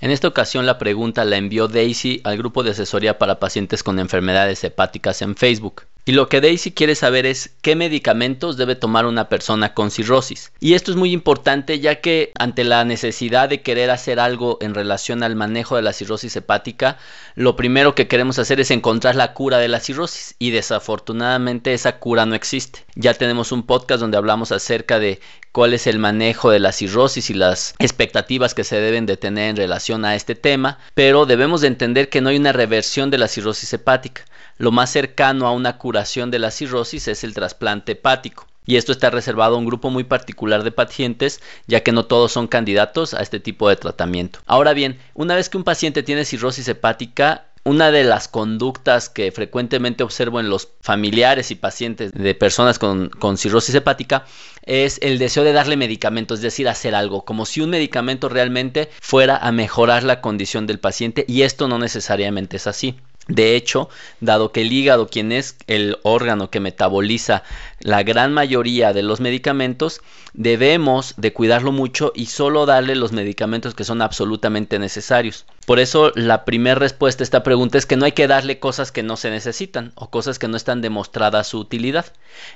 En esta ocasión la pregunta la envió Daisy al grupo de asesoría para pacientes con enfermedades hepáticas en Facebook. Y lo que Daisy quiere saber es qué medicamentos debe tomar una persona con cirrosis. Y esto es muy importante ya que ante la necesidad de querer hacer algo en relación al manejo de la cirrosis hepática, lo primero que queremos hacer es encontrar la cura de la cirrosis y desafortunadamente esa cura no existe. Ya tenemos un podcast donde hablamos acerca de cuál es el manejo de la cirrosis y las expectativas que se deben de tener en relación a este tema, pero debemos de entender que no hay una reversión de la cirrosis hepática. Lo más cercano a una curación de la cirrosis es el trasplante hepático. Y esto está reservado a un grupo muy particular de pacientes, ya que no todos son candidatos a este tipo de tratamiento. Ahora bien, una vez que un paciente tiene cirrosis hepática, una de las conductas que frecuentemente observo en los familiares y pacientes de personas con, cirrosis hepática es el deseo de darle medicamentos, es decir, hacer algo, como si un medicamento realmente fuera a mejorar la condición del paciente y esto no necesariamente es así. De hecho, dado que el hígado, quien es el órgano que metaboliza la gran mayoría de los medicamentos, debemos de cuidarlo mucho y solo darle los medicamentos que son absolutamente necesarios. Por eso la primera respuesta a esta pregunta es que no hay que darle cosas que no se necesitan o cosas que no están demostradas su utilidad.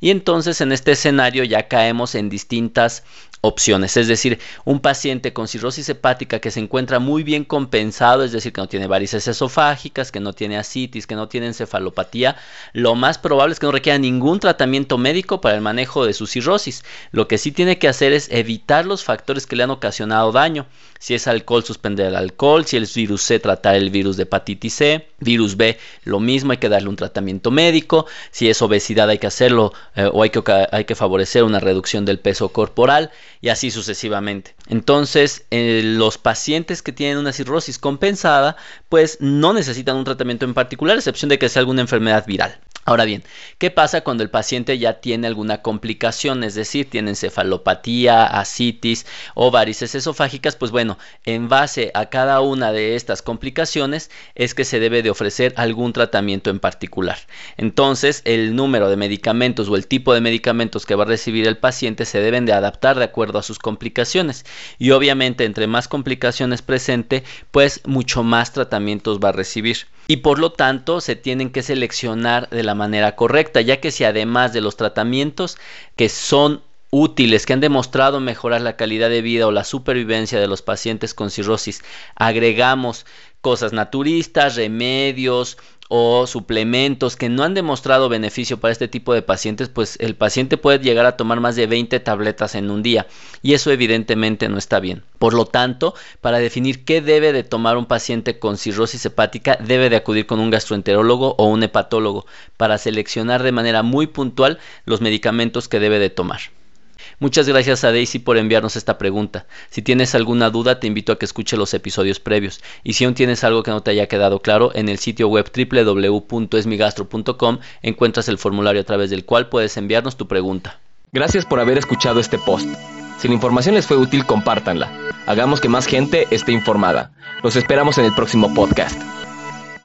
Y entonces en este escenario ya caemos en distintas opciones. Es decir, un paciente con cirrosis hepática que se encuentra muy bien compensado, es decir, que no tiene varices esofágicas, que no tiene asitis, que no tiene encefalopatía, lo más probable es que no requiera ningún tratamiento médico para el manejo de su cirrosis. Lo que sí tiene que hacer es evitar los factores que le han ocasionado daño. Si es alcohol, suspender el alcohol. Si es virus C, tratar el virus de hepatitis C. Virus B, lo mismo, hay que darle un tratamiento médico. Si es obesidad, hay que hacerlo eh, o hay que, hay que favorecer una reducción del peso corporal y así sucesivamente. Entonces, eh, los pacientes que tienen una cirrosis compensada, pues no necesitan un tratamiento en particular, a excepción de que sea alguna enfermedad viral. Ahora bien, ¿qué pasa cuando el paciente ya tiene alguna complicación? Es decir, tiene encefalopatía, asitis o varices esofágicas. Pues bueno, en base a cada una de estas complicaciones es que se debe de ofrecer algún tratamiento en particular. Entonces, el número de medicamentos o el tipo de medicamentos que va a recibir el paciente se deben de adaptar de acuerdo a sus complicaciones. Y obviamente, entre más complicaciones presente, pues mucho más tratamientos va a recibir y por lo tanto se tienen que seleccionar de la manera correcta, ya que si además de los tratamientos que son útiles que han demostrado mejorar la calidad de vida o la supervivencia de los pacientes con cirrosis, agregamos cosas naturistas, remedios, o suplementos que no han demostrado beneficio para este tipo de pacientes, pues el paciente puede llegar a tomar más de 20 tabletas en un día y eso evidentemente no está bien. Por lo tanto, para definir qué debe de tomar un paciente con cirrosis hepática, debe de acudir con un gastroenterólogo o un hepatólogo para seleccionar de manera muy puntual los medicamentos que debe de tomar. Muchas gracias a Daisy por enviarnos esta pregunta. Si tienes alguna duda, te invito a que escuche los episodios previos. Y si aún tienes algo que no te haya quedado claro, en el sitio web www.esmigastro.com encuentras el formulario a través del cual puedes enviarnos tu pregunta. Gracias por haber escuchado este post. Si la información les fue útil, compártanla. Hagamos que más gente esté informada. Los esperamos en el próximo podcast.